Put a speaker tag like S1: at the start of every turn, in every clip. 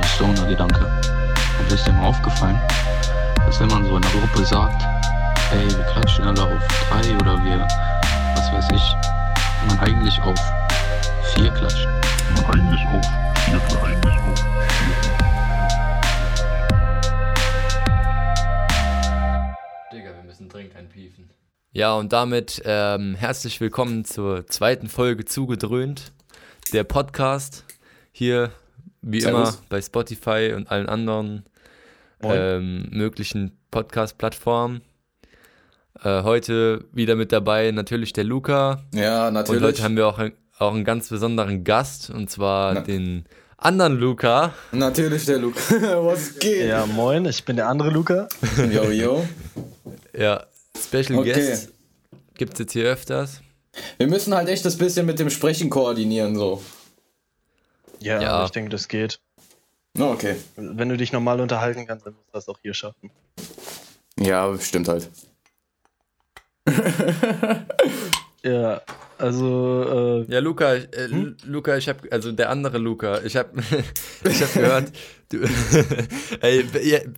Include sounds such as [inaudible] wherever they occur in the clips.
S1: dieser Stoner-Gedanke. Und ist dir mal aufgefallen, dass wenn man so in einer Gruppe sagt, ey, wir klatschen alle auf drei oder wir, was weiß ich, man eigentlich auf vier klatscht.
S2: Man eigentlich auf vier, eigentlich auf vier.
S3: Digga, wir müssen dringend einpiefen.
S4: Ja, und damit ähm, herzlich willkommen zur zweiten Folge Zugedröhnt, der Podcast. Hier, wie
S5: Servus.
S4: immer, bei Spotify und allen anderen ähm, möglichen Podcast-Plattformen. Äh, heute wieder mit dabei natürlich der Luca.
S5: Ja,
S4: Und
S5: natürlich.
S4: heute haben wir auch, ein, auch einen ganz besonderen Gast, und zwar
S5: Na.
S4: den anderen Luca.
S5: natürlich der Luke. [laughs] Was geht?
S6: Ja, moin, ich bin der andere Luca. [laughs]
S5: Yo, yo.
S4: Ja, Special
S5: Okay.
S4: Guest gibt es jetzt hier öfters.
S5: Wir müssen halt echt das bisschen mit dem Sprechen koordinieren, so.
S6: Ja,
S4: Ja.
S6: ich denke, das geht.
S5: Na, okay.
S6: Wenn du dich normal unterhalten kannst, dann musst du das auch hier schaffen.
S5: Ja, stimmt halt. [laughs]
S6: Ja, also, äh,
S4: Ja, Luca, äh,
S5: Hm?
S4: Lu- Luca, ich habe also der andere Luca, ich habe [laughs] ich habe gehört, du, [laughs] ey,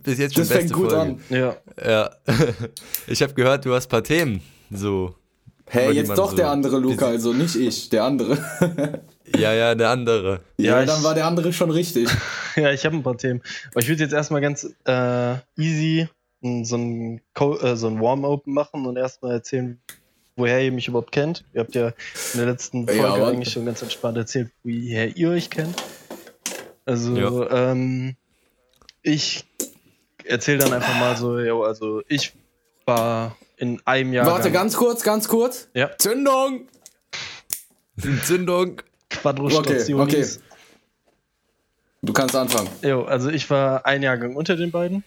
S4: bis jetzt schon
S5: Das
S4: beste
S5: fängt gut
S4: Folge.
S5: an.
S6: ja,
S4: Ja. Ich habe gehört, du hast ein paar Themen, so.
S5: Hey,
S4: Über die
S5: jetzt doch
S4: so
S5: der andere Luca, also nicht ich, der andere.
S4: Ja, ja, der andere.
S5: ja,
S6: Ja,
S5: dann war der andere schon richtig. [laughs]
S6: ja, ich habe ein paar Themen. Aber ich würde jetzt erstmal ganz äh, easy so ein, äh, so ein Warm-Open machen und erstmal erzählen, woher ihr mich überhaupt kennt. Ihr habt ja in der letzten
S5: Ja,
S6: Folge
S5: aber-
S6: eigentlich schon ganz entspannt erzählt, woher ihr euch kennt. Also,
S4: Ja.
S6: ähm, ich erzähle dann einfach mal so, jo, also ich war in einem Jahr.
S5: Warte, ganz kurz, ganz kurz.
S6: Ja.
S5: Zündung! [laughs]
S4: Entzündung.
S6: Quadro-Station.
S5: Okay, okay. Du kannst anfangen.
S6: Jo, also ich war ein Jahrgang unter den beiden.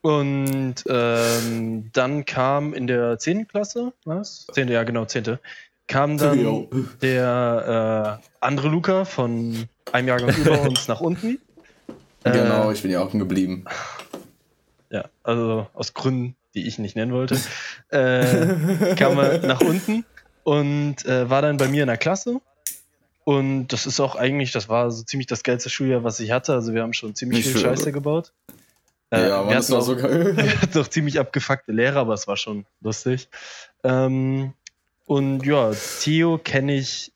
S6: Und ähm, dann kam in der 10. Klasse, was? 10. Ja, genau, 10. Kam [laughs] dann
S5: Jo.
S6: der äh, andere Luca von einem Jahrgang [laughs] über uns nach unten.
S5: Genau,
S6: Äh,
S5: ich bin ja auch geblieben.
S6: ja, also aus Gründen, die ich nicht nennen wollte, äh, kam er [laughs] nach unten und äh, war dann bei mir in der Klasse. Und das ist auch eigentlich, das war so ziemlich das geilste Schuljahr, was ich hatte. Also wir haben schon ziemlich
S5: Nicht
S6: viel
S5: schön,
S6: Scheiße
S5: oder?
S6: gebaut.
S5: ja,
S6: Äh,
S5: Mann,
S6: wir
S5: das war
S6: auch-
S5: so geil. [laughs]
S6: wir hatten auch ziemlich abgefuckte Lehrer, aber es war schon lustig. Ähm, und ja, Theo kenne ich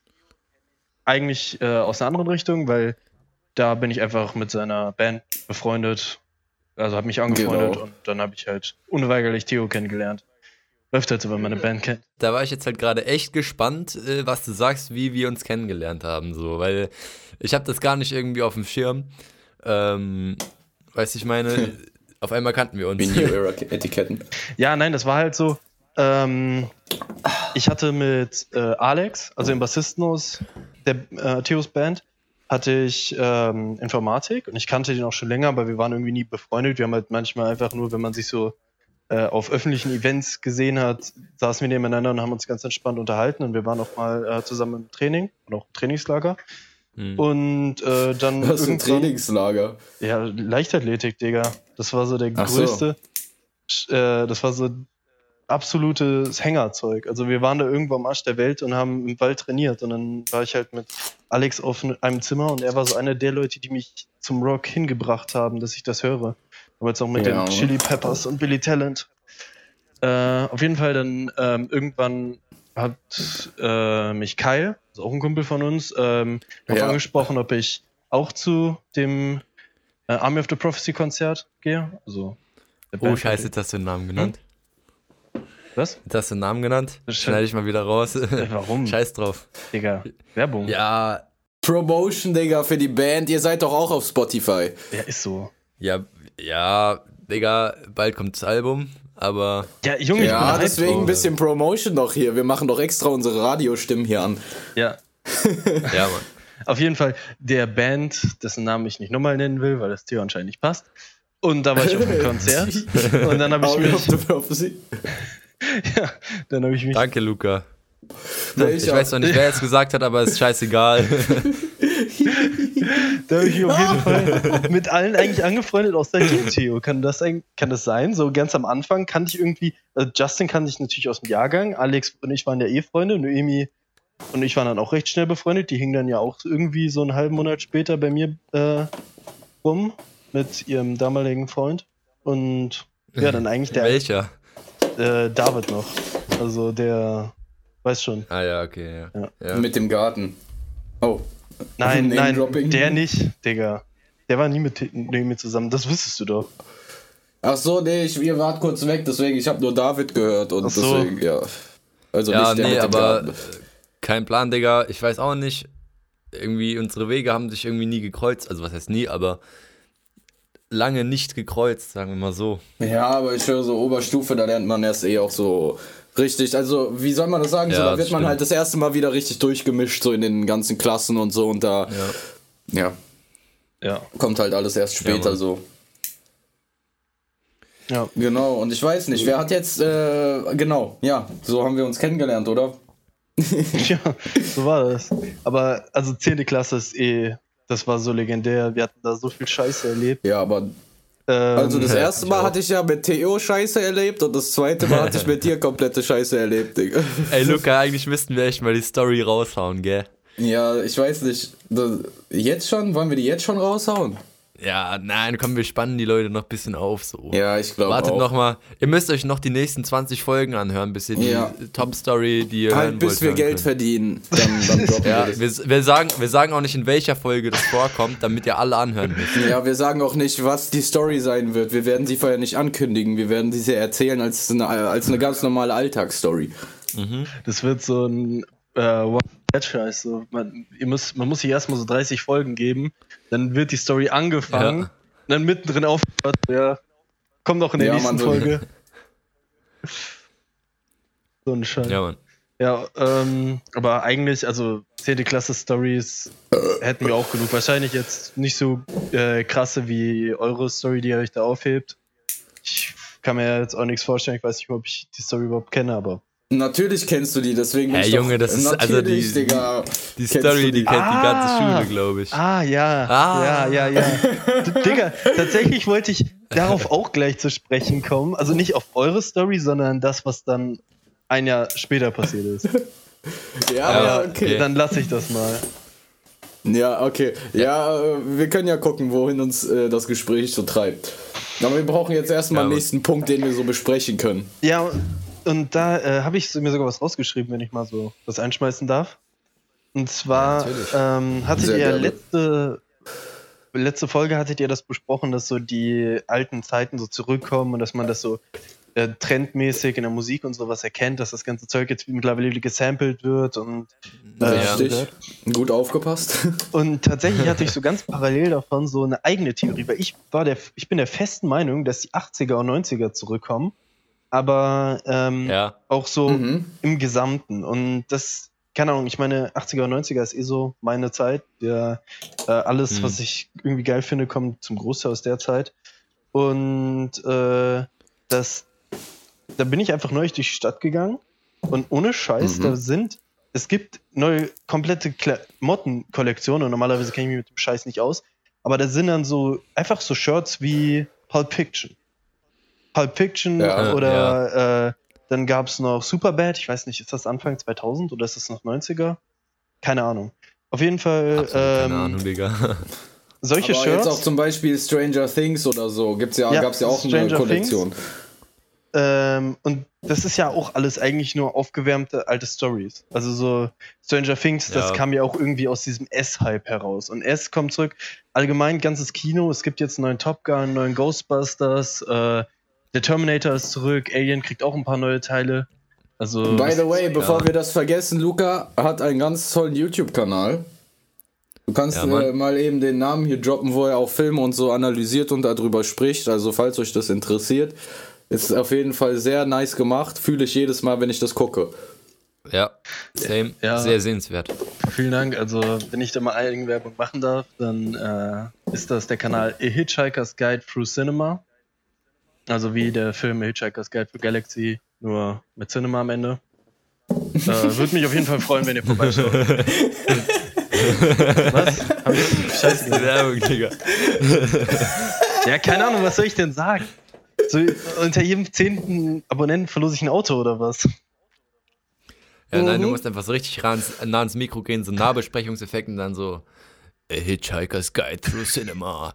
S6: eigentlich äh, aus einer anderen Richtung, weil da bin ich einfach mit seiner Band befreundet. Also habe mich angefreundet
S5: Genau.
S6: und dann habe ich halt unweigerlich Theo kennengelernt. Läuft halt so, wenn man eine Band kennt.
S4: Da war ich jetzt halt gerade echt gespannt, äh, was du sagst, wie wir uns kennengelernt haben, so, weil ich habe das gar nicht irgendwie auf dem Schirm. Ähm, weißt du, ich meine, auf einmal kannten wir uns.
S5: Wie New Era [laughs] Etiketten.
S6: Ja, nein, das war halt so. Ähm, ich hatte mit äh, Alex, also dem Bassisten aus der äh, Theos Band, hatte ich ähm, Informatik und ich kannte den auch schon länger, aber wir waren irgendwie nie befreundet. Wir haben halt manchmal einfach nur, wenn man sich so äh, auf öffentlichen Events gesehen hat, saßen wir nebeneinander und haben uns ganz entspannt unterhalten und wir waren auch mal äh, zusammen im Training und auch im Trainingslager.
S4: Hm.
S6: Und äh, dann
S5: Was ein
S6: irgendwann-
S5: Trainingslager.
S6: ja, Leichtathletik, Digga. Das war so der
S5: Ach so.
S6: größte. Sch- Äh, das war so absolutes Hängerzeug. Also wir waren da irgendwo am Arsch der Welt und haben im Wald trainiert. Und dann war ich halt mit Alex auf einem Zimmer und er war so einer der Leute, die mich zum Rock hingebracht haben, dass ich das höre. Damals auch mit
S5: Ja.
S6: den Chili Peppers und Billy Talent. Äh, auf jeden Fall dann ähm, irgendwann hat äh, mich Kyle, also auch ein Kumpel von uns, ähm, darauf
S5: Ja.
S6: angesprochen, ob ich auch zu dem äh, Army of the Prophecy Konzert gehe. Also
S4: Oh,
S6: Band-
S4: scheiße, jetzt hast du den Namen genannt.
S6: Was?
S4: Jetzt hast du den Namen genannt.
S6: Das
S4: Schneide ich mal wieder raus.
S6: Warum? [laughs]
S4: Scheiß drauf.
S6: Digga, Werbung.
S4: Ja,
S5: Promotion, Digga, für die Band. Ihr seid doch auch auf Spotify.
S6: Ja, ist so.
S4: Ja, ja, Digga, bald kommt das Album, aber
S6: Ja, Junge, ich
S5: Ja, deswegen ein
S4: drauf.
S5: bisschen Promotion doch hier. Wir machen doch extra unsere Radiostimmen hier an.
S6: Ja. [laughs]
S4: ja, Mann.
S6: Auf jeden Fall der Band, dessen Namen ich nicht nochmal nennen will, weil das Theo anscheinend nicht passt. Und da war ich auf dem [laughs] Konzert. Und dann habe ich mich.
S5: the Prophecy. [laughs]
S6: Ja, dann habe ich mich.
S4: Danke, Luca.
S5: Welcher?
S4: Ich weiß noch nicht, wer es gesagt hat, aber ist scheißegal.
S6: Da habe ich mich auf jeden Fall mit allen eigentlich angefreundet, außer dir, Theo. Kann das, ein, kann das sein? So ganz am Anfang kannte ich irgendwie, also Justin kannte ich natürlich aus dem Jahrgang, Alex und ich waren ja eh Freunde, Noemi und ich waren dann auch recht schnell befreundet. Die hingen dann ja auch irgendwie so einen halben Monat später bei mir äh, rum mit ihrem damaligen Freund. Und ja, dann eigentlich der
S4: Welcher?
S6: äh, David noch. Also der weiß schon.
S4: Ah ja, okay, ja.
S6: Ja.
S4: ja.
S5: Mit dem Garten. Oh.
S6: Nein, nein, der nicht, Digga. Der war nie mit, nie mit zusammen. Das wüsstest du doch.
S5: Ach so, nee, ich, ihr wart kurz weg, deswegen, ich habe nur David gehört und
S6: so.
S5: deswegen, ja. Also
S4: Ja,
S5: nicht der
S4: nee,
S5: mit dem
S4: aber
S5: Garten.
S4: äh, kein Plan, Digga. Ich weiß auch nicht. Irgendwie, unsere Wege haben sich irgendwie nie gekreuzt. Also, was heißt nie, aber lange nicht gekreuzt, sagen wir mal so.
S5: Ja, aber ich höre so Oberstufe, da lernt man erst eh auch so richtig, also wie soll man das sagen? so,
S4: Ja,
S5: da
S4: das
S5: wird man
S4: stimmt.
S5: halt das erste Mal wieder richtig durchgemischt, so in den ganzen Klassen und so und da,
S4: Ja.
S5: ja,
S6: Ja.
S5: kommt halt alles erst später so.
S6: Ja.
S5: Genau, und ich weiß nicht, wer hat jetzt, äh, genau, ja, so haben wir uns kennengelernt, oder? [laughs]
S6: ja, so war das. Aber also 10. Klasse ist eh, das war so legendär. Wir hatten da so viel Scheiße erlebt.
S5: Ja, aber also das
S4: ja,
S5: erste Mal hatte ich ja mit Theo Scheiße erlebt und das zweite Mal hatte ich mit dir komplette Scheiße erlebt, Digga. [laughs]
S4: Ey, Luca, eigentlich müssten wir echt mal die Story raushauen, gell?
S5: Ja, ich weiß nicht, das, jetzt schon? Wollen wir die jetzt schon raushauen?
S4: Ja, nein, komm, wir spannen die Leute noch ein bisschen auf, so.
S5: Ja, ich glaube
S4: Wartet
S5: auch.
S4: noch mal. Ihr müsst euch noch die nächsten 20 Folgen anhören, bis ihr die
S5: Ja.
S4: Top-Story, die ihr
S5: Halt
S4: hören
S5: bis
S4: wollt,
S5: wir
S4: hören
S5: Geld
S4: könnt.
S5: verdienen. Dann, dann [laughs] droppen
S4: Ja,
S5: wir das.
S4: wir, wir, sagen, wir sagen auch nicht, in welcher Folge das vorkommt, damit ihr alle anhören müsst.
S5: Ja, wir sagen auch nicht, was die Story sein wird. Wir werden sie vorher nicht ankündigen. Wir werden sie sehr erzählen als eine, als eine ganz normale Alltagsstory.
S6: Das wird so ein äh. So. Man, ihr müsst, man muss sich erstmal so 30 Folgen geben, dann wird die Story angefangen,
S4: Ja.
S6: dann mittendrin aufgehört. Ja, kommt noch in der
S5: Ja,
S6: nächsten
S5: Mann,
S6: Folge. [laughs] So ein Scheiß.
S4: Ja, Mann.
S6: Ja, ähm, aber eigentlich, also 10. Klasse Stories hätten wir auch genug. Wahrscheinlich jetzt nicht so äh, krasse wie eure Story, die ihr euch da aufhebt. Ich kann mir jetzt auch nichts vorstellen. Ich weiß nicht, ob ich die Story überhaupt kenne, aber.
S5: Natürlich kennst du die, deswegen.
S4: Hey, Junge, das ist also
S5: Natürlich,
S4: die-
S5: Digga.
S4: Die Story, die
S5: die?
S4: kennt die ganze
S6: Ah.
S4: Schule, glaube ich.
S6: Ah, ja.
S4: Ah.
S6: Ja, ja, ja. Digga, tatsächlich wollte ich darauf auch gleich zu sprechen kommen. Also nicht auf eure Story, sondern das, was dann ein Jahr später passiert ist. [laughs]
S5: Ja,
S4: Ja,
S5: okay.
S4: okay.
S6: Dann lasse ich das mal.
S5: Ja, okay. Ja, äh, wir können ja gucken, wohin uns äh, das Gespräch so treibt. Aber wir brauchen jetzt erstmal
S4: Ja,
S5: einen
S4: Mann.
S5: nächsten Punkt, den wir so besprechen können.
S6: Ja, und da äh, habe ich mir sogar was rausgeschrieben, wenn ich mal so was einschmeißen darf. Und zwar
S4: Ja,
S6: ähm, hattet
S5: Sehr
S6: ihr
S5: gerne.
S6: letzte, letzte Folge hattet ihr das besprochen, dass so die alten Zeiten so zurückkommen und dass man das so äh, trendmäßig in der Musik und sowas erkennt, dass das ganze Zeug jetzt mittlerweile gesampelt wird und äh,
S5: Richtig.
S6: wird.
S5: Gut aufgepasst. [laughs]
S6: Und tatsächlich hatte ich so ganz parallel davon so eine eigene Theorie, weil ich war der, ich bin der festen Meinung, dass die 80er und 90er zurückkommen, aber ähm,
S4: Ja.
S6: auch so
S5: Mhm.
S6: im Gesamten. Und das, keine Ahnung, ich meine, 80er und 90er ist eh so meine Zeit. Ja, äh, alles,
S4: Mhm.
S6: was ich irgendwie geil finde, kommt zum Großteil aus der Zeit. Und äh, das, da bin ich einfach neulich durch die Stadt gegangen und ohne Scheiß,
S5: Mhm.
S6: da sind, es gibt neue komplette Mottenkollektionen und normalerweise kenne ich mich mit dem Scheiß nicht aus, aber da sind dann so einfach so Shirts wie Pulp Fiction. Pulp Fiction
S5: Ja,
S6: oder Äh, dann gab es noch Superbad, ich weiß nicht, ist das Anfang 2000 oder ist das noch 90er? Keine Ahnung. Auf jeden Fall
S4: Absolut keine
S6: ähm,
S4: Ahnung, Digga.
S6: solche
S5: Aber
S6: Shirts.
S5: jetzt auch zum Beispiel Stranger Things oder so. Gibt's ja,
S6: Ja,
S5: gab's ja auch eine
S6: Stranger
S5: Kollektion.
S6: Ähm, und das ist ja auch alles eigentlich nur aufgewärmte alte Stories. Also so Stranger Things, das
S4: Ja.
S6: kam ja auch irgendwie aus diesem S-Hype heraus. Und S kommt zurück. Allgemein ganzes Kino. Es gibt jetzt einen neuen Top Gun, einen neuen Ghostbusters. Äh, der Terminator ist zurück. Alien kriegt auch ein paar neue Teile. Also
S5: By the way, bevor
S4: Ja.
S5: wir das vergessen, Luca hat einen ganz tollen YouTube-Kanal. Du kannst
S4: Ja,
S5: äh, mal eben den Namen hier droppen, wo er auch Filme und so analysiert und darüber spricht. Also falls euch das interessiert, ist auf jeden Fall sehr nice gemacht. Fühle ich jedes Mal, wenn ich das gucke.
S4: Ja, same.
S6: Ja.
S4: Sehr sehenswert.
S6: vielen Dank. Also wenn ich da mal Eigenwerbung machen darf, dann äh, ist das der Kanal A Hitchhiker's Guide Through Cinema. Also wie der Film Hitchhiker's Guide for Galaxy, nur mit Cinema am Ende. äh, Würde mich auf jeden Fall freuen, wenn ihr vorbeischaut. [laughs] was? Hab ich Scheiße gesagt?
S4: Werbung, Digga.
S6: Ja, keine Ahnung, was soll ich denn sagen? So, unter jedem zehnten Abonnenten verlose ich ein Auto oder was?
S4: Ja, nein,
S6: Mhm.
S4: du musst einfach so richtig nah ans, nah ans Mikro gehen, so Nahbesprechungseffekt und dann so A Hitchhiker's Guide Through Cinema.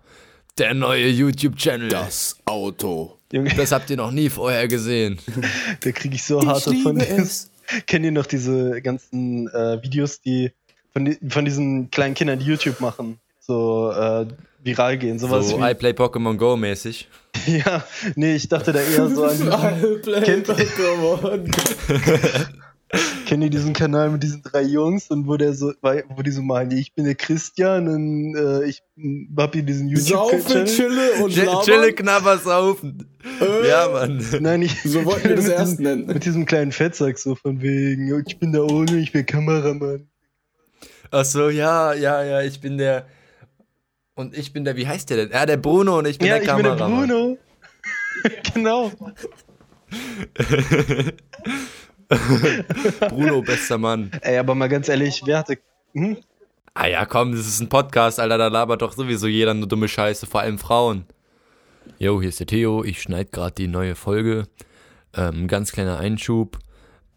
S4: Der neue YouTube-Channel.
S5: Das Auto.
S6: Junge,
S4: Das habt ihr noch nie vorher gesehen. [laughs]
S6: da kriege ich so hart davon. [laughs] Kennt ihr noch diese ganzen äh, Videos, die von, die von diesen kleinen Kindern, die YouTube machen, so äh, viral gehen? Sowas
S4: So
S6: wie,
S4: I play Pokémon Go mäßig. [laughs]
S6: ja, nee, ich dachte da eher so an diesen, Kennt- Kennt ihr diesen Kanal mit diesen drei Jungs und wo der so, wo die so malen, ich bin der Christian und äh, ich hab hier diesen
S5: Saufen,
S6: YouTube-Channel.
S5: chille und
S4: Chill-
S5: labern.
S4: Chille, knabber, saufen. Ja, Mann.
S6: Nein, ich,
S5: So wollten wir das [laughs]
S6: mit
S5: erst
S6: diesem,
S5: nennen.
S6: Mit diesem kleinen Fettsack so von wegen, "Ja, ich bin der Ohne, ich bin Kameramann.
S4: Ach so, ja, ja, ja, ich bin der. Und ich bin der, wie heißt der denn? Ja, der Bruno und ich bin
S6: ja,
S4: der
S6: ich bin der
S4: Kameramann.
S6: Bruno. [laughs] genau. [laughs] [laughs]
S4: Bruno, bester Mann.
S6: Ey, aber mal ganz ehrlich, wer hatte. Hm?
S4: Ah ja, komm, das ist ein Podcast, Alter, da labert doch sowieso jeder nur dumme Scheiße, vor allem Frauen. Jo, hier ist der Theo, ich schneide gerade die neue Folge. Ähm, ganz kleiner Einschub.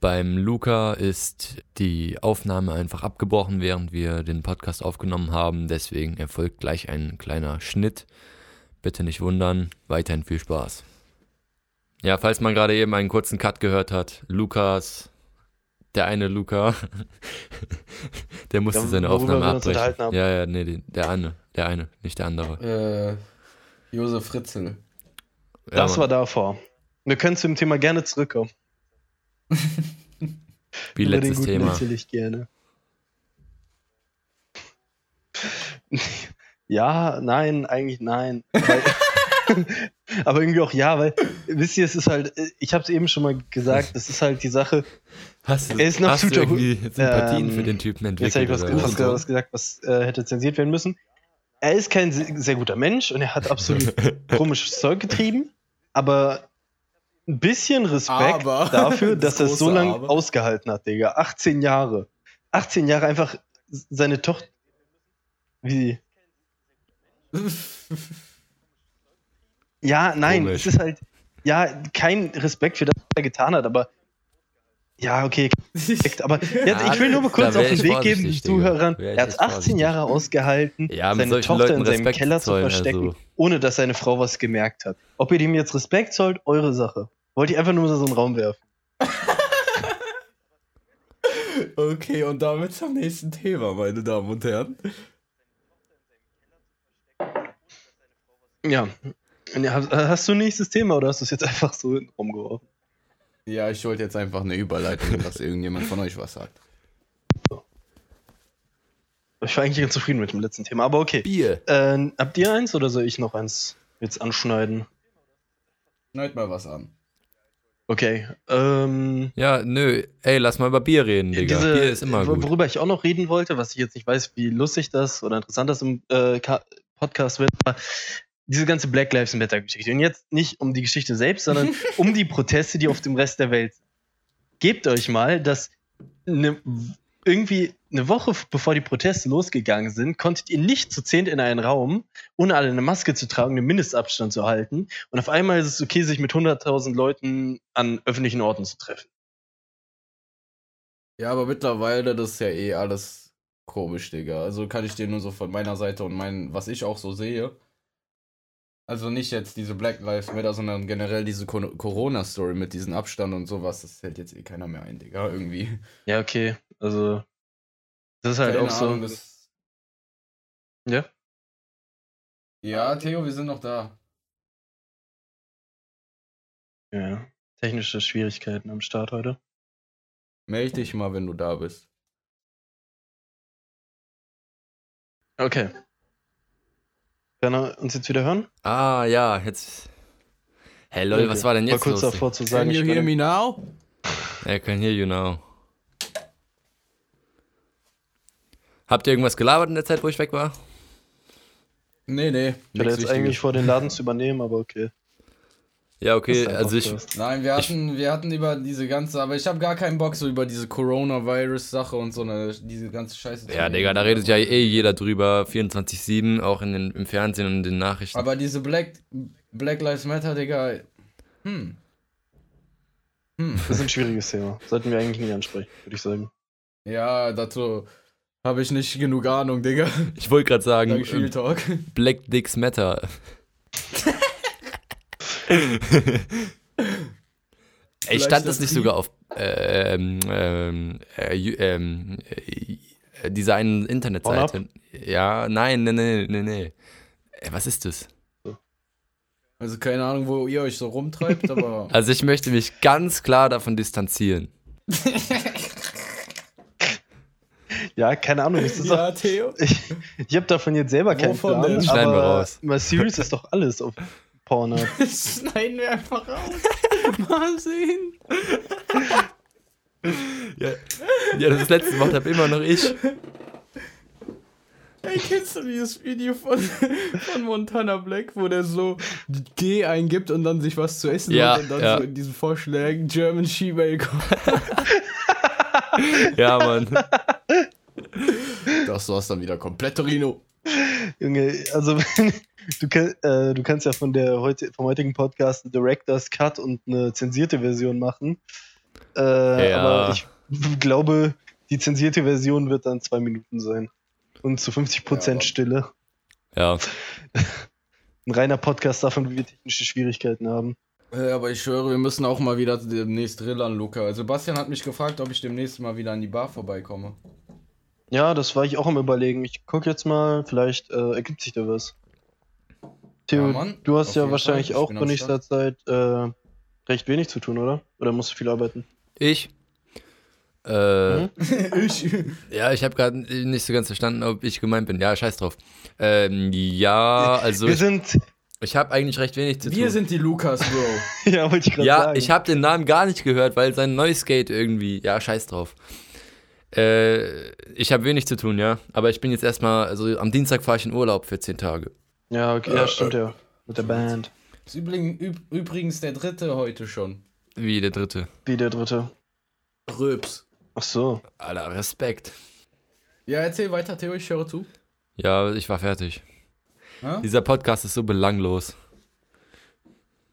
S4: Beim Luca ist die Aufnahme einfach abgebrochen, während wir den Podcast aufgenommen haben. Deswegen erfolgt gleich ein kleiner Schnitt. Bitte nicht wundern. Weiterhin viel Spaß. Ja, falls man gerade eben einen kurzen Cut gehört hat, Lukas, der eine Luca, [laughs] der musste
S6: Ja,
S4: seine Aufnahme abbrechen. Ja, ja, nee, den- der eine, der eine, nicht der andere.
S5: Äh, Josef Fritzel.
S4: Ja,
S6: das
S4: Mann.
S6: war davor. Wir können zu dem Thema gerne zurückkommen.
S4: wie
S6: Über den
S4: letztes
S6: guten
S4: Thema.
S6: erzähle ich gerne. ja, nein, eigentlich nein. [laughs] [laughs] Aber irgendwie auch ja, weil, wisst ihr, es ist halt, ich habe es eben schon mal gesagt, es ist halt die Sache,
S4: Hast du,
S6: Er ist noch
S4: hast du
S6: Tutor-
S4: irgendwie Sympathien
S6: ähm,
S4: für den Typen entwickelt?
S6: Jetzt habe ich was, was, was gesagt, was äh, hätte zensiert werden müssen. Er ist kein se- sehr guter Mensch und er hat absolut [laughs] komisches Zeug getrieben, aber ein bisschen Respekt
S5: Aber- [laughs]
S6: dafür,
S5: das
S6: dass er es so lange
S5: Aber.
S6: ausgehalten hat, Digga. 18 Jahre. 18 Jahre einfach seine Tochter. Wie? Ja, nein,
S4: Komisch.
S6: es ist halt, ja, kein Respekt für das, was er getan hat, aber ja, okay, [laughs] Respekt, aber jetzt, ich will nur mal kurz auf den Weg geben, den Zuhörern. Er hat
S4: echt
S6: 18
S4: vorsichtig.
S6: Jahre ausgehalten,
S4: Ja,
S6: seine Tochter
S4: Leuten
S6: in seinem
S4: Respekt
S6: Keller zu
S4: zollen,
S6: verstecken,
S4: also.
S6: ohne dass seine Frau was gemerkt hat. Ob ihr dem jetzt Respekt zollt, eure Sache. Wollte ich einfach nur so in den Raum werfen. [laughs]
S5: Okay, und damit zum nächsten Thema, meine Damen und Herren.
S6: Ja. Hast du ein nächstes Thema oder hast du es jetzt einfach so in den Raum geworfen?
S5: Ja, ich wollte jetzt einfach eine Überleitung, [laughs] dass irgendjemand von euch was sagt.
S6: Ich war eigentlich ganz zufrieden mit dem letzten Thema, aber okay.
S4: Bier.
S6: Äh, habt ihr eins oder soll ich noch eins jetzt anschneiden?
S5: Schneid mal was an.
S6: Okay. Ähm,
S4: Ja, nö, ey, lass mal über Bier reden, Digga.
S6: diese,
S4: Bier ist immer gut.
S6: Worüber ich auch noch reden wollte, was ich jetzt nicht weiß, wie lustig das oder interessant das im äh, Podcast wird, war diese ganze Black Lives Matter Geschichte. Und jetzt nicht um die Geschichte selbst, sondern [laughs] um die Proteste, die auf dem Rest der Welt sind. Gebt euch mal, dass ne, irgendwie eine Woche bevor die Proteste losgegangen sind, konntet ihr nicht zu zehnt in einen Raum, ohne alle eine Maske zu tragen, einen Mindestabstand zu halten. Und auf einmal ist es okay, sich mit 100.000 Leuten an öffentlichen Orten zu treffen.
S5: Ja, aber mittlerweile, das ist ja eh alles komisch, Digga. Also kann ich dir nur so von meiner Seite und mein, was ich auch so sehe. Also nicht jetzt diese Black Lives Matter, sondern generell diese Co- Corona-Story mit diesem Abstand und sowas, das hält jetzt eh keiner mehr ein, Digga, irgendwie.
S6: Ja, okay. Also, das ist halt
S5: Keine
S6: auch so.
S5: Ahnung, das-
S6: Ja?
S5: Ja, Theo, wir sind noch da.
S6: Ja. Technische Schwierigkeiten am Start heute.
S5: Meld dich mal, wenn du da bist.
S6: Okay. Kann er uns jetzt wieder hören?
S4: Ah, ja, jetzt. Hey, lol, was war denn
S6: War
S4: jetzt
S6: kurz
S4: los?
S6: davor zu sagen,
S5: Can you
S6: ich
S5: hear me now? [laughs]
S4: I can hear you now. Habt ihr irgendwas gelabert in der Zeit, wo ich weg war?
S5: Nee, nee.
S6: ich hatte jetzt eigentlich vor, den Laden zu übernehmen, aber okay.
S4: Ja,
S6: Das
S4: okay, also ich.
S6: Podcast.
S5: Nein, wir hatten, wir hatten über diese ganze, aber ich habe gar keinen Bock so über diese Coronavirus-Sache und so eine, diese ganze Scheiße.
S4: Ja. Digga, da redet ja eh jeder drüber, 24-7, auch in den, im Fernsehen und in den Nachrichten.
S5: Aber diese Black, Black Lives Matter, Digga. Hm. Hm.
S6: Das ist ein schwieriges Thema. Sollten wir eigentlich nie ansprechen, würde ich sagen.
S5: Ja, dazu Habe ich nicht genug Ahnung, Digga.
S4: Ich wollte gerade sagen,
S5: Dank
S4: ähm,
S5: Talk.
S4: Black Dicks Matter. Ey, stand
S5: das
S4: das nicht sogar auf ähm, ähm, äh, ähm, äh, dieser einen Internetseite? Ja, nein, nee, nee, nee, nee. Ey, was ist das?
S5: Also keine Ahnung, wo ihr euch so rumtreibt, aber. [laughs]
S4: Also ich möchte mich ganz klar davon distanzieren. [laughs]
S6: Ja, keine Ahnung. Ist
S5: ja,
S6: doch,
S5: Theo. [laughs]
S6: ich ich habe davon jetzt selber keinen
S5: Wovon
S6: Plan.
S5: denn?
S4: Schneiden wir
S6: aber
S4: raus.
S6: My Series ist doch alles auf Pornhub. [laughs]
S5: Schneiden wir einfach raus. [laughs] Mal sehen.
S4: Ja, ja das letzte gemacht habe immer noch ich.
S5: Ey, kennst du dieses Video von, von Montana Black, wo der so G eingibt und dann sich was zu essen
S4: Ja,
S5: holt und dann
S4: ja.
S5: so in diesen Vorschlägen German She-Mail [laughs] kommt?
S4: Ja, Mann.
S5: Das war's dann wieder komplett, Torino.
S6: Junge, also du, äh, du kannst ja von der heute, vom heutigen Podcast einen Director's Cut und eine zensierte Version machen. Äh,
S4: Ja.
S6: Aber ich glaube, die zensierte Version wird dann zwei Minuten sein. Und zu 50%
S5: Ja,
S6: Stille.
S4: Ja.
S6: Ein reiner Podcast davon, wie wir technische Schwierigkeiten haben.
S5: Äh, aber ich schwöre, wir müssen auch mal wieder demnächst drillern, Luca. Also Sebastian hat mich gefragt, ob ich demnächst mal wieder an die Bar vorbeikomme.
S6: Ja, das war ich auch am überlegen. Ich guck jetzt mal, vielleicht äh, ergibt sich da was. Theo,
S5: Ja,
S6: du hast
S5: auf
S6: ja wahrscheinlich
S5: Fall.
S6: Auch in nächster Zeit äh, recht wenig zu tun, oder? Oder musst du viel arbeiten?
S4: Ich? Äh,
S6: Mhm. [laughs]
S5: ich.
S4: Ja, ich habe gerade nicht so ganz verstanden, ob ich gemeint bin. Ja, scheiß drauf. Ähm, ja, also
S6: wir
S4: ich,
S6: sind,
S4: ich habe eigentlich recht wenig zu
S5: Wir
S4: tun.
S5: sind die Lukas, Bro. [laughs]
S6: ja, wollte ich gerade
S4: ja,
S6: sagen.
S4: ich habe den Namen gar nicht gehört, weil sein neues Skate irgendwie. Ja, scheiß drauf. Äh, ich habe wenig zu tun, ja. Aber ich bin jetzt erstmal, also am Dienstag fahre ich in Urlaub für zehn Tage.
S6: Ja, okay, ja, stimmt ja. Mit der Band.
S5: Ist übrigens, üb, übrigens der dritte heute schon.
S4: Wie der dritte.
S6: Wie der dritte.
S5: Röps.
S6: Ach so.
S4: Alter, Respekt.
S5: Ja, erzähl weiter, Theo, ich höre zu.
S4: Ja, ich war fertig.
S5: Hä?
S4: Dieser Podcast ist so belanglos.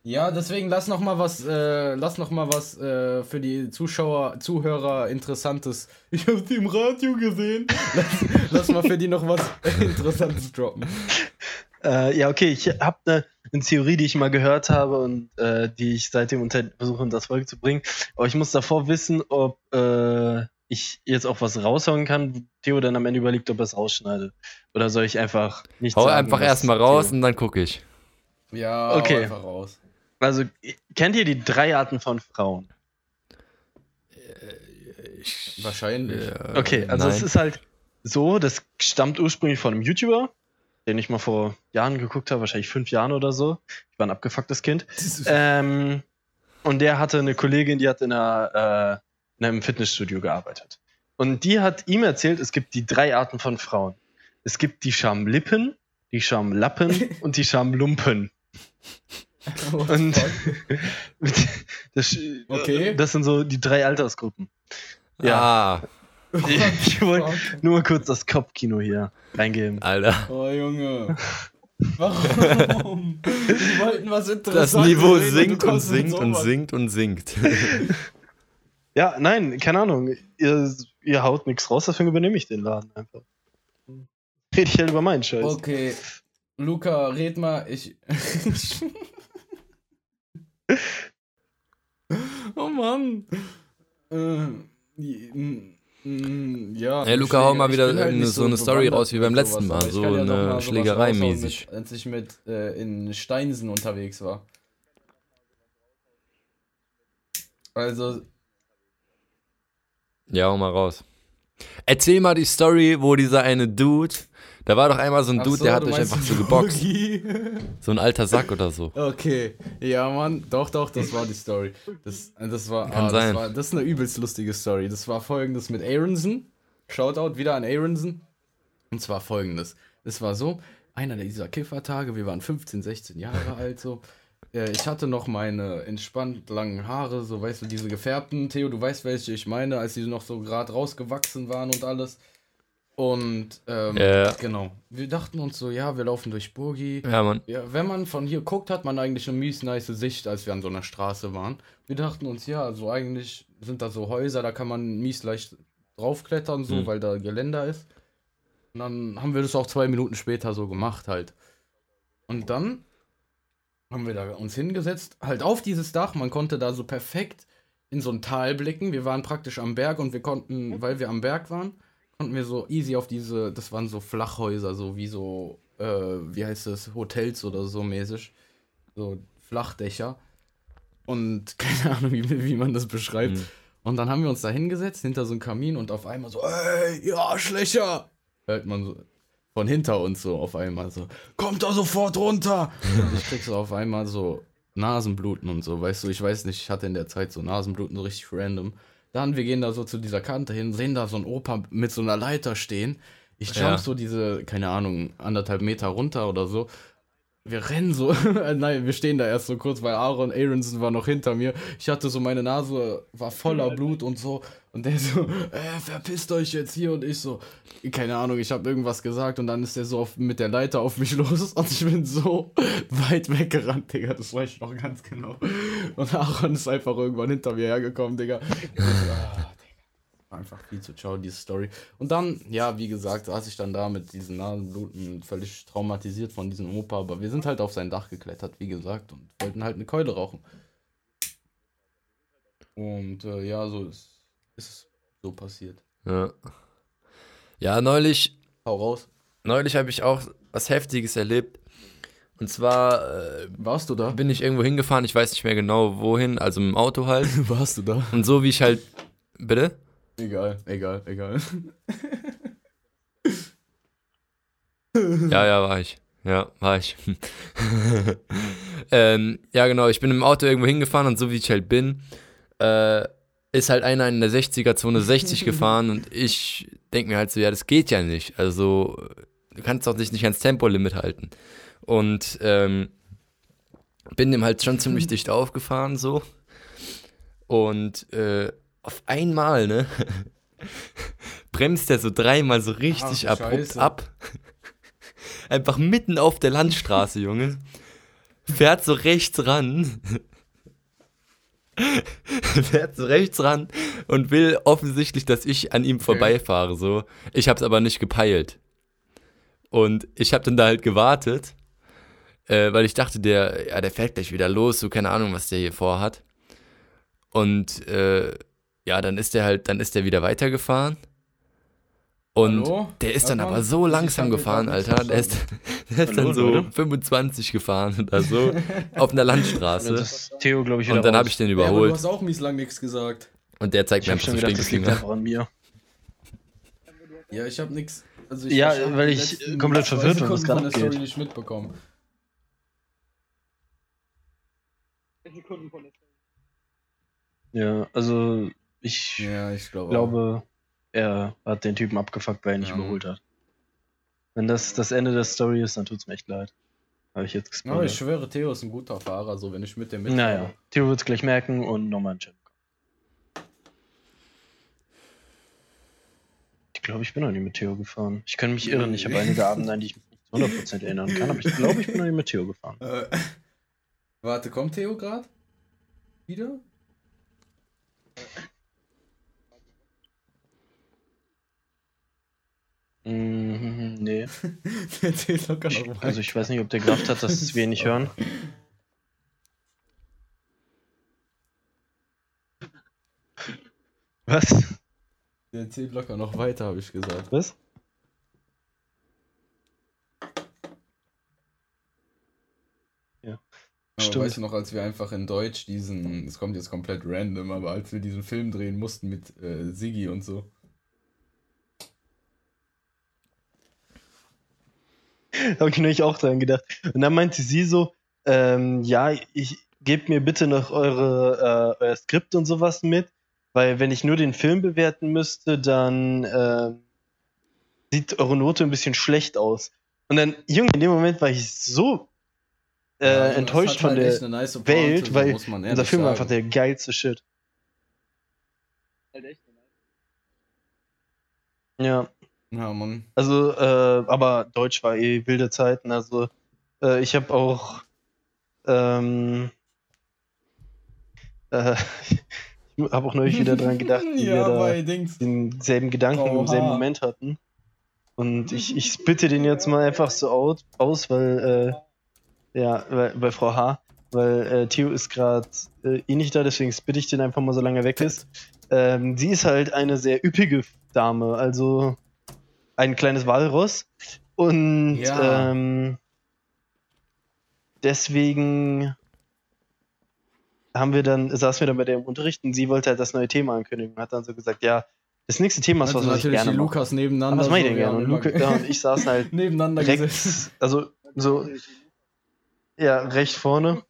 S5: Ja, deswegen lass noch mal was, äh, lass noch mal was äh, für die Zuschauer, Zuhörer interessantes. [laughs] Ich habe sie im Radio gesehen. Lass, lass mal für die noch was [laughs] Interessantes droppen.
S6: Äh, ja, okay, ich habe eine eine Theorie, die ich mal gehört habe und äh, die ich seitdem unter versuche, unter das Volk zu bringen. Aber ich muss davor wissen, ob äh, ich jetzt auch was raushauen kann, wo Theo dann am Ende überlegt, ob er es rausschneidet. Oder soll ich einfach nicht
S4: Hau
S6: sagen,
S4: einfach erstmal raus
S6: Theo-
S4: und dann gucke ich.
S5: Ja,
S6: Okay.
S5: hau einfach raus.
S6: Also, kennt ihr die drei Arten von Frauen?
S5: Wahrscheinlich.
S4: Äh,
S6: Okay, also
S4: nein.
S6: es ist halt so, das stammt ursprünglich von einem YouTuber, den ich mal vor Jahren geguckt habe, wahrscheinlich fünf Jahren oder so. Ich war ein abgefucktes Kind. [laughs] Ähm, und der hatte eine Kollegin, die hat in, einer, äh, in einem Fitnessstudio gearbeitet. Und die hat ihm erzählt, es gibt die drei Arten von Frauen. Es gibt die Schamlippen, die Schamlappen [laughs] und die Schamlumpen. Und [laughs] das,
S5: Okay.
S6: das sind so die drei Altersgruppen. Ja.
S4: Ah, [laughs]
S6: Ich wollte nur mal kurz das Kopfkino hier reingeben.
S4: Alter.
S5: Oh, Junge. Warum? [laughs] Die wollten was
S4: Das
S5: Interessantes.
S4: Niveau
S5: reden
S4: sinkt und
S5: kommst mit
S4: sinkt und sinkt und sinkt. [laughs]
S6: Ja, nein, keine Ahnung. Ihr, ihr haut nichts raus, deswegen übernehme ich den Laden einfach. Rede ich halt über meinen Scheiß.
S5: Okay. Luca, red mal. Ich. oh Mann. Ähm, mm, ja.
S4: Ey, Luca, hau mal wieder
S5: halt
S4: so eine Story raus wie beim letzten Mal, so
S5: ja
S4: eine Schlägerei-mäßig.
S5: raushauen, mit- Als ich mit äh, in Steinsen unterwegs war. Also,
S4: Ja, hau mal raus. Erzähl mal die Story, wo dieser eine Dude, da war doch einmal so ein
S5: ach
S4: Dude,
S5: so,
S4: der hat euch einfach so geboxt. So ein alter Sack oder so.
S5: Okay, ja, Mann, doch, doch, das war die Story. Das, das war,
S4: Kann
S5: ah,
S4: sein.
S5: Das, war, das ist eine übelst lustige Story. Das war folgendes mit Aronson. Shoutout wieder an Aronson. Und zwar folgendes. Es war so, einer dieser Kiffertage, wir waren 15, 16 Jahre [laughs] alt so. Äh, Ich hatte noch meine entspannt langen Haare, so weißt du, diese gefärbten. Theo, du weißt, welche ich meine, als die noch so gerade rausgewachsen waren und alles. Und ähm,
S4: Ja.
S5: genau. Wir dachten uns so, ja, wir laufen durch Burgi.
S4: Ja, Mann.
S5: Ja, wenn man von hier guckt, hat man eigentlich eine mies nice Sicht, als wir an so einer Straße waren. Wir dachten uns, ja, also eigentlich sind da so Häuser, da kann man mies leicht draufklettern, so,
S4: Mhm.
S5: weil da Geländer ist. Und dann haben wir das auch zwei Minuten später so gemacht halt. Und dann haben wir da uns hingesetzt, halt auf dieses Dach. Man konnte da so perfekt in so ein Tal blicken. Wir waren praktisch am Berg und wir konnten, weil wir am Berg waren, konnten wir so easy auf diese, das waren so Flachhäuser, so wie so, äh, wie heißt das, Hotels oder so mäßig. So Flachdächer. Und [laughs] keine Ahnung, wie, wie man das beschreibt.
S4: Mhm.
S5: Und dann haben wir uns da hingesetzt, hinter so einem Kamin und auf einmal so, ey, ihr Arschlöcher! Hört man so von hinter uns so auf einmal so, kommt da sofort runter! und [laughs] ich krieg so auf einmal so Nasenbluten und so, weißt du, ich weiß nicht, ich hatte in der Zeit so Nasenbluten so richtig random. Dann, wir gehen da so zu dieser Kante hin, sehen da so einen Opa mit so einer Leiter stehen. Ich jump
S4: Ja.
S5: so diese, keine Ahnung, anderthalb Meter runter oder so. Wir rennen so, [laughs] nein, wir stehen da erst so kurz, weil Aaron Aronson war noch hinter mir. Ich hatte so, meine Nase war voller Blut und so. Und der so, [laughs] äh, verpisst euch jetzt hier. Und ich so, keine Ahnung, ich habe irgendwas gesagt. Und dann ist der so auf, mit der Leiter auf mich [laughs] los. Und ich bin so weit weggerannt, Digga. Das weiß ich noch ganz genau. Und Aaron ist einfach irgendwann hinter mir hergekommen, Digga. [laughs] Ah, Einfach viel zu ciao, diese Story. Und dann, ja, wie gesagt, saß ich dann da mit diesen Nasenbluten, völlig traumatisiert von diesem Opa. Aber wir sind halt auf sein Dach geklettert, wie gesagt, und wollten halt eine Keule rauchen. Und äh, ja, so ist, ist es so passiert.
S4: Ja. Ja, neulich,
S5: Hau raus.
S4: neulich habe ich auch was Heftiges erlebt. Und zwar äh,
S5: Warst du da?
S4: bin ich irgendwo hingefahren, ich weiß nicht mehr genau wohin, also im Auto halt. [laughs]
S5: Warst du da?
S4: Und so wie ich halt. Bitte?
S5: Egal, egal, egal.
S4: Ja, ja, war ich. Ja, war ich. [laughs] ähm, ja, genau, ich bin im Auto irgendwo hingefahren und so wie ich halt bin, äh, ist halt einer in der 60er-Zone 60 [laughs] gefahren und ich denke mir halt so, ja, das geht ja nicht. Also, du kannst doch dich nicht ans Tempolimit halten. Und ähm, bin dem halt schon ziemlich dicht aufgefahren, so. Und äh, auf einmal, ne, [laughs] bremst er so dreimal so richtig
S5: Ach,
S4: abrupt
S5: Scheiße.
S4: ab. Einfach mitten auf der Landstraße, Junge. Fährt so rechts ran. [laughs] Fährt so rechts ran und will offensichtlich, dass ich an ihm vorbeifahre, so. Ich hab's aber nicht gepeilt. Und ich hab dann da halt gewartet, äh, weil ich dachte, der, ja, der fährt gleich wieder los, so keine Ahnung, was der hier vorhat. Und äh, ja, dann ist der halt, dann ist der wieder weitergefahren. Und
S5: Hallo?
S4: der ist dann
S5: Warte
S4: aber so
S5: ich
S4: langsam gefahren, Alter. Der ist, der ist dann
S6: Hallo,
S4: so
S6: Leute.
S4: 25 gefahren oder so auf einer Landstraße.
S6: Das ist Theo, glaube ich,
S4: Und dann habe ich den
S5: Ja, aber du
S4: überholt.
S5: hast auch mies lang nichts gesagt.
S4: Und der zeigt
S6: Ich
S4: mir
S6: habe
S4: einfach
S6: schon
S4: so
S6: gedacht, das liegt einfach an mir.
S5: Ja, ich hab nix. Also
S6: Ja,
S5: hab
S6: weil ich komplett verwirrt bin, was gerade
S5: von der Story
S6: abgeht.
S5: nicht mitbekommen.
S6: Ja, also ich
S5: Ja, ich glaube.
S6: glaube, er hat den Typen abgefuckt, weil er ihn nicht
S5: Ja.
S6: überholt hat. Wenn das das Ende der Story ist, dann tut's mir echt leid. Habe ich jetzt
S5: Aber
S6: gespoilert.
S5: ich schwöre, Theo ist ein guter Fahrer, so wenn ich mit dem mit.
S6: naja, Theo wird's gleich merken und nochmal ein Chat. Ich glaube, ich bin noch nie mit Theo gefahren. Ich kann mich irren. Ich habe einige Abende, an die ich mich nicht zu 100% erinnern kann, aber ich glaube, ich bin noch nie mit Theo gefahren.
S5: Warte, kommt Theo gerade? Wieder?
S6: Mhm, nee. [laughs]
S5: Der erzählt locker noch weiter.
S6: Also ich weiß nicht, ob der gerafft hat, dass wir ihn nicht hören. Was?
S5: Der erzählt locker noch weiter, habe ich gesagt.
S6: Was? Ja.
S5: Aber
S6: Stimmt.
S5: weißt du noch, als wir einfach in Deutsch diesen, es kommt jetzt komplett random, aber als wir diesen Film drehen mussten mit äh, Siggi und so. [laughs]
S6: Habe ich nämlich auch dran gedacht. Und dann meinte sie so, ähm, ja, ich gebt mir bitte noch eure, äh, euer Skript und sowas mit, weil wenn ich nur den Film bewerten müsste, dann ähm, sieht eure Note ein bisschen schlecht aus. Und dann, Junge, in dem Moment war ich so äh,
S5: Ja, das
S6: enttäuscht von
S5: halt
S6: der
S5: echt nice
S6: Welt,
S5: so
S6: weil
S5: muss man
S6: unser
S5: ehrlich
S6: Film war
S5: sagen.
S6: einfach der geilste Shit. Ja.
S5: Ja, Mann.
S6: Also, äh, aber Deutsch war eh wilde Zeiten. Also, äh, ich habe auch, ähm, äh, [laughs] ich habe auch neulich wieder dran gedacht, [laughs] wie wir
S5: ja,
S6: da
S5: bei Dings.
S6: denselben Gedanken im
S5: Oha.
S6: selben Moment hatten. Und ich, ich spitte den jetzt mal einfach so out, aus, weil, äh, ja, bei, bei Frau H., weil äh, Theo ist gerade äh, eh nicht da, deswegen spitte ich den einfach mal, solange er weg ist. Ähm, sie ist halt eine sehr üppige Dame, also ein kleines Walross. Und
S5: Ja.
S6: ähm, deswegen haben wir dann, saßen wir dann bei der im Unterricht und sie wollte halt das neue Thema ankündigen. Hat dann so gesagt, ja, das nächste Thema ist was, was ich gerne
S5: die
S6: mache.
S5: Lukas nebeneinander.
S6: Aber was mache ich
S5: so,
S6: denn
S5: wir
S6: gerne? Und, Luca, ja, und ich saß halt [laughs]
S5: nebeneinander
S6: direkt,
S5: gesessen.
S6: also so, ja, recht vorne.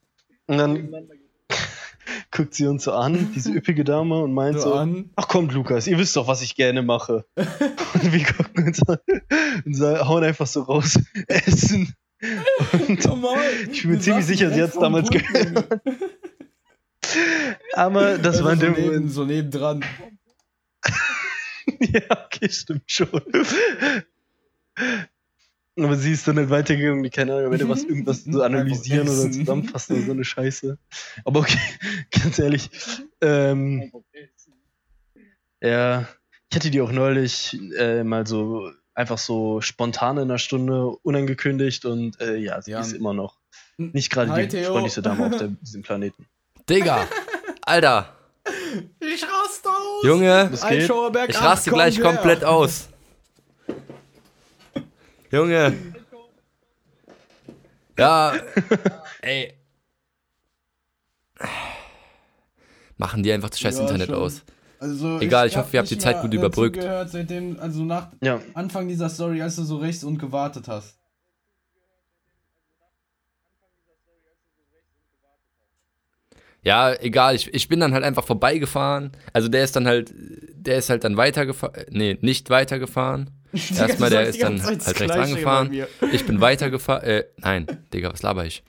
S6: Und dann [laughs] guckt sie uns so an, diese [laughs] üppige Dame, und meint
S5: So
S6: so,
S5: an.
S6: ach kommt Lukas, ihr wisst doch, was ich gerne mache. [laughs] und wir gucken uns an und sa- hauen einfach so raus, essen. Und ich bin mir ziemlich sicher, sie hat es damals gehört. Aber das
S5: Also
S6: war in
S5: so,
S6: dem
S5: neben,
S6: Moment.
S5: so nebendran.
S6: ja, okay, stimmt schon. Aber sie ist dann halt weitergegangen, die keine Ahnung, wenn du was irgendwas so analysieren oder zusammenfassen oder so eine Scheiße. Aber okay, [laughs] ganz ehrlich. Ähm, ja, ich hatte die auch neulich äh, mal so einfach so spontan in einer Stunde unangekündigt und äh, ja, sie
S5: Ja.
S6: ist immer noch nicht gerade die
S5: Theo.
S6: freundlichste Dame auf der, [laughs] diesem Planeten.
S4: Digga, Alter,
S5: Ich raste aus!
S4: Junge, ich raste gleich
S5: her.
S4: komplett aus. Junge. Ja, ey. Machen die einfach das scheiß
S5: Ja,
S4: Internet
S5: schon.
S4: aus.
S5: Also,
S4: Egal, ich
S5: hab
S4: hoffe, ihr habt die Zeit gut überbrückt.
S5: zugehört, seitdem, also nach
S6: Ja,
S5: Anfang dieser Story, als du so rechts und gewartet hast.
S4: Ja, egal, ich, ich bin dann halt einfach vorbeigefahren. Also der ist dann halt, der ist halt dann weitergefahren. Nee, nicht weitergefahren. [laughs] Erstmal, der ist dann halt rechts rangefahren. Ich bin weitergefahren. Äh, nein, Digga, was laber ich?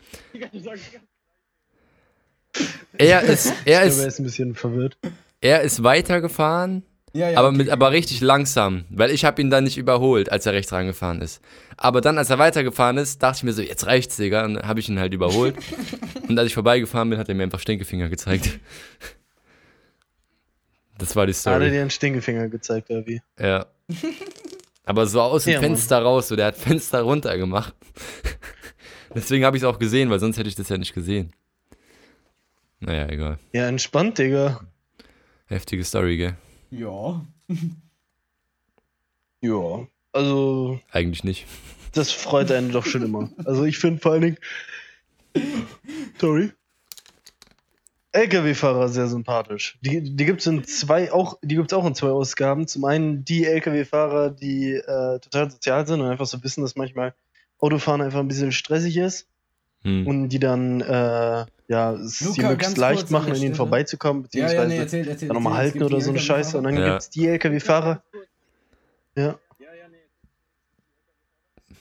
S4: Er ist, [laughs] er
S6: ich glaube, er
S4: ist,
S6: ist ein bisschen verwirrt.
S4: er ist weitergefahren,
S5: Ja, ja,
S4: aber mit, aber richtig langsam, weil ich habe ihn dann nicht überholt, als er rechts rangefahren ist. Aber dann, als er weitergefahren ist, dachte ich mir so, jetzt reicht's, Digga, und dann habe ich ihn halt überholt. [laughs] und als ich vorbeigefahren bin, hat er mir einfach Stinkefinger gezeigt. Das war die
S6: Hat er
S4: Story.
S6: dir einen Stinkefinger gezeigt, oder wie?
S4: Ja. Aber so aus dem
S6: Ja, Mann.
S4: Fenster raus, so der hat [laughs] Fenster runter gemacht. [laughs] Deswegen habe ich es auch gesehen, weil sonst hätte ich das ja nicht gesehen. Naja, egal.
S6: Ja, entspannt, Digga.
S4: Heftige Story, gell?
S5: Ja. [laughs]
S6: Ja. Also,
S4: Eigentlich nicht.
S6: das freut einen doch schon immer. Also, ich finde vor allen Dingen. Sorry. LKW-Fahrer sehr sympathisch. Die, die gibt es in zwei, auch, die gibt's auch in zwei Ausgaben. Zum einen die LKW-Fahrer, die äh, total sozial sind und einfach so wissen, dass manchmal Autofahren einfach ein bisschen stressig ist
S4: Hm.
S6: und die dann äh, ja, es
S5: Luca,
S6: die möglichst leicht machen, an ihnen
S5: Stelle.
S6: vorbeizukommen,
S5: Ja,
S6: beziehungsweise
S5: ja, nee, erzähl, erzähl.
S6: dann nochmal
S5: es
S6: halten
S5: gibt
S6: oder so eine. Scheiße. Und dann
S4: Ja.
S6: gibt's die LKW-Fahrer. Ja.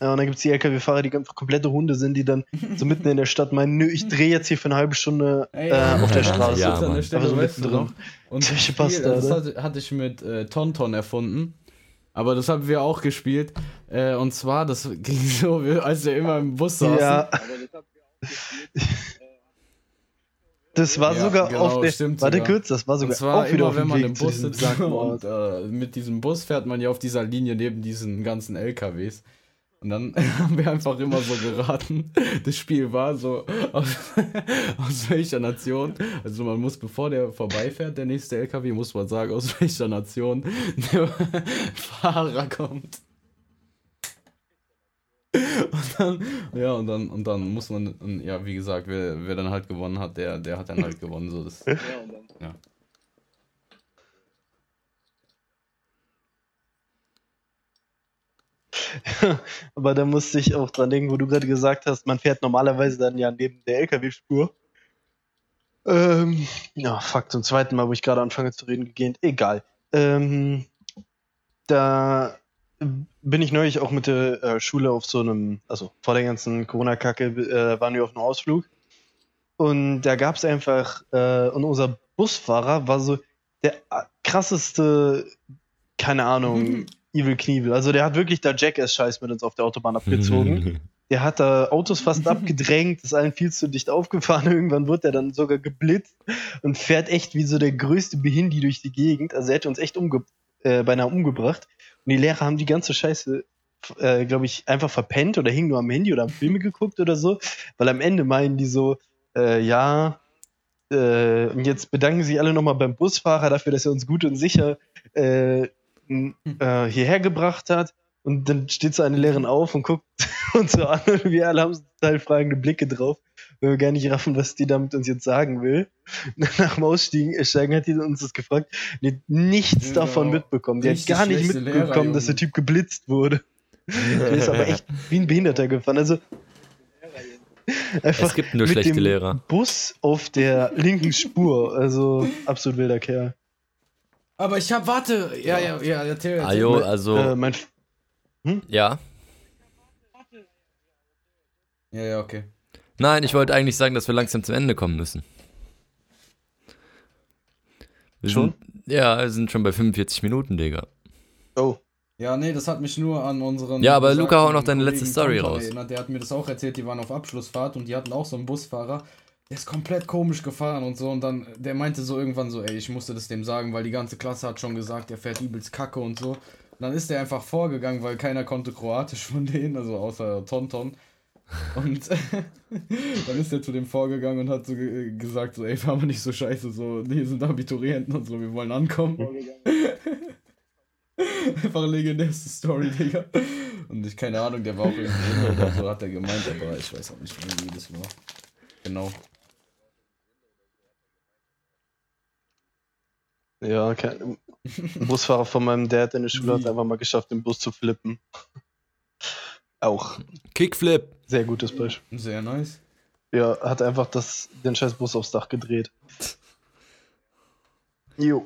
S6: Ja, und dann gibt's die LKW-Fahrer, die einfach komplette Hunde sind, die dann so mitten in der Stadt meinen, nö, ich drehe jetzt hier für eine halbe Stunde
S5: Ey,
S6: äh, auf der Straße.
S4: Ja,
S5: an der Stelle,
S6: so
S5: weißt du
S6: mittendrin.
S5: noch? Und Spiel,
S6: Bastarde.
S5: das hatte, hatte ich mit äh, Tonton erfunden. Aber das haben wir auch gespielt. Äh, und zwar, das [laughs] ging so, als wir immer im Bus saßen.
S6: Ja. [laughs] Das war
S5: Ja,
S6: sogar
S5: genau,
S6: auf der.
S5: stimmt
S6: Warte
S5: sogar.
S6: kurz, das war
S5: Und
S6: sogar
S5: zwar
S6: auch wieder
S5: immer,
S6: auf
S5: wenn man
S6: Weg
S5: im Bus sitzt und äh, mit diesem Bus fährt man ja auf dieser Linie neben diesen ganzen LKWs. Und dann [laughs] haben wir einfach immer so geraten. Das Spiel war so, aus, [laughs] aus welcher Nation. Also man muss, bevor der vorbeifährt, der nächste LKW, muss man sagen, aus welcher Nation der [laughs] Fahrer kommt. Und dann, ja, und dann, und dann muss man, und ja, wie gesagt, wer, wer dann halt gewonnen hat, der, der hat dann halt gewonnen. So, das, ja. [laughs]
S6: Aber da musste ich auch dran denken, wo du gerade gesagt hast, man fährt normalerweise dann ja neben der LKW-Spur. Ähm, ja, fuck, zum zweiten Mal, wo ich gerade anfange zu reden, gegähnt. Egal. Ähm, da bin ich neulich auch mit der äh, Schule auf so einem, also vor der ganzen Corona-Kacke, äh, waren wir auf einem Ausflug. Und da gab es einfach, äh, und unser Busfahrer war so der äh, krasseste, keine Ahnung, Evil Knievel. Also der hat wirklich da Jackass-Scheiß mit uns auf der Autobahn abgezogen. [laughs] Der hat da Autos fast abgedrängt, ist allen viel zu dicht aufgefahren. [laughs] Irgendwann wird er dann sogar geblitzt und fährt echt wie so der größte Behindi durch die Gegend. Also er hätte uns echt umge äh, beinahe umgebracht. Und die Lehrer haben die ganze Scheiße äh, glaube ich, einfach verpennt oder hing nur am Handy oder haben Filme geguckt oder so, weil am Ende meinen die so, äh, ja, äh, und jetzt bedanken sich alle nochmal beim Busfahrer dafür, dass er uns gut und sicher äh, n- äh, hierher gebracht hat. Und dann steht so eine Lehrerin auf und guckt [laughs] uns so an und wir alle haben so total fragende Blicke drauf, weil wir gar nicht raffen, was die damit uns jetzt sagen will. [laughs] Nach dem Aussteigen steigen hat die uns das gefragt. Die hat nichts
S5: Genau.
S6: davon mitbekommen. Die hat gar nicht mitbekommen,
S5: Lehrer,
S6: dass der. Typ geblitzt wurde. Der ist aber echt wie ein Behinderter gefahren. Also einfach
S4: Es gibt nur
S6: mit
S4: schlechte
S6: dem
S4: Lehrer.
S6: Bus auf der linken Spur. Also absolut wilder Kerl.
S5: Aber ich hab, warte. Ja, ja, ja, erzähl, erzähl.
S4: Ajo, also,
S6: Äh, mein,
S4: ja.
S5: Ja, ja, okay.
S4: Nein, ich wollte eigentlich sagen, dass wir langsam zum Ende kommen müssen. Wir
S6: Schon?
S4: Sind, ja, wir sind schon bei 45 Minuten, Digga.
S6: oh,
S5: Ja, nee, das hat mich nur an unseren.
S4: Ja, aber Luca, hau noch deine
S5: Kollegen
S4: letzte Story raus.
S5: Erinnert. Der hat mir das auch erzählt, die waren auf Abschlussfahrt und die hatten auch so einen Busfahrer. Der ist komplett komisch gefahren und so. Und dann, der meinte so irgendwann so, ey, ich musste das dem sagen, weil die ganze Klasse hat schon gesagt, der fährt übelst kacke und so. Und dann ist der einfach vorgegangen, weil keiner konnte Kroatisch von denen, also außer Tonton. Und [laughs] dann ist er zu dem vorgegangen und hat so ge gesagt, so, ey, fahr mal nicht so scheiße, so, hier sind Abiturienten und so, wir wollen ankommen. Einfach legendärste Story, Digga. Und ich, keine Ahnung, der war auch irgendwie oder so, hat er gemeint, aber ich weiß auch nicht, wie das war. Genau.
S6: Ja, kein, ein [laughs] Busfahrer von meinem Dad in der Schule hat einfach mal geschafft, den Bus zu flippen. Auch
S4: Kickflip.
S6: sehr gutes Beispiel.
S5: Sehr nice.
S6: Ja, hat einfach das, den scheiß Bus aufs Dach gedreht. [laughs] Jo,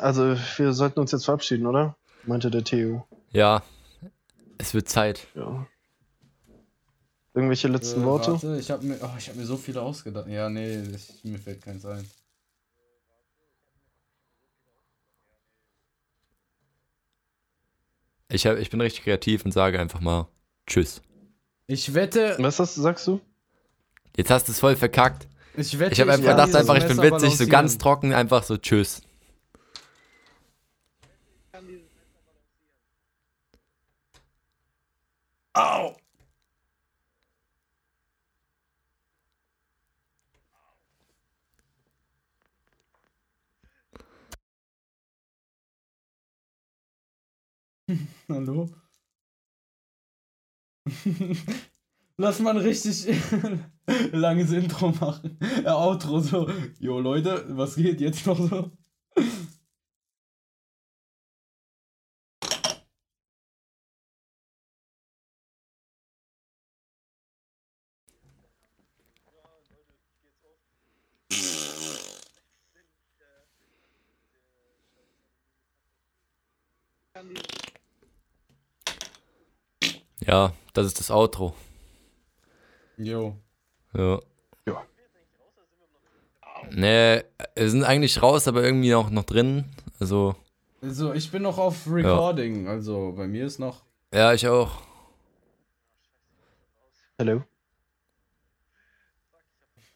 S6: also wir sollten uns jetzt verabschieden, oder? Meinte der Theo.
S4: Ja, es wird Zeit.
S6: Ja. Irgendwelche letzten
S5: Äh,
S6: Worte?
S5: Warte, ich habe mir, oh, ich hab mir so viele ausgedacht. Ja, nee, ich, mir fällt keins ein.
S4: Ich, hab, ich bin richtig kreativ und sage einfach mal Tschüss.
S5: Ich wette,
S6: Was hast, sagst du?
S4: Jetzt hast du es voll verkackt.
S5: ich wette,
S4: Ich habe einfach gedacht, einfach, ich bin witzig, so ganz trocken, einfach so Tschüss.
S5: Au! [laughs] Hallo? [laughs] Lass mal ein richtig [laughs] langes Intro machen. Äh, Outro so. Jo Leute, was geht jetzt noch so?
S4: Ja, das ist das Outro.
S5: Jo.
S4: Ja.
S6: Ja.
S4: Nee, wir sind eigentlich raus, aber irgendwie noch, noch drin. Also,
S5: Also, ich bin noch auf Recording. Also, bei mir ist noch.
S4: ja, ich auch.
S6: Hallo?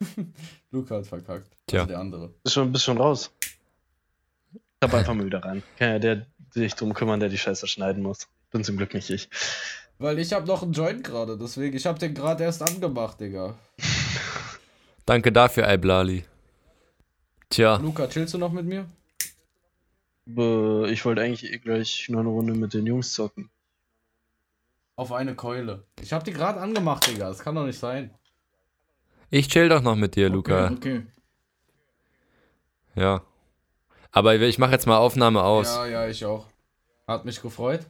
S6: [laughs]
S5: Luca hat verkackt.
S4: Tja.
S5: Also der andere.
S6: Bist schon, bist schon raus? Ich hab einfach mal wieder rein. Kann ja der sich drum kümmern, der die Scheiße schneiden muss. Bin zum Glück nicht ich.
S5: Weil ich habe noch einen Joint gerade, deswegen. Ich habe den gerade erst angemacht, Digga. [laughs]
S4: Danke dafür, Alblali. Tja,
S5: Luca, chillst du noch mit mir?
S6: Ich wollte eigentlich eh gleich nur eine Runde mit den Jungs zocken.
S5: Auf eine Keule. Ich habe die gerade angemacht, Digga. Das kann doch nicht sein.
S4: ich chill doch noch mit dir, Luca.
S5: Okay.
S4: Ja. Aber ich mache jetzt mal Aufnahme aus.
S5: Ja, ja, ich auch. Hat mich gefreut.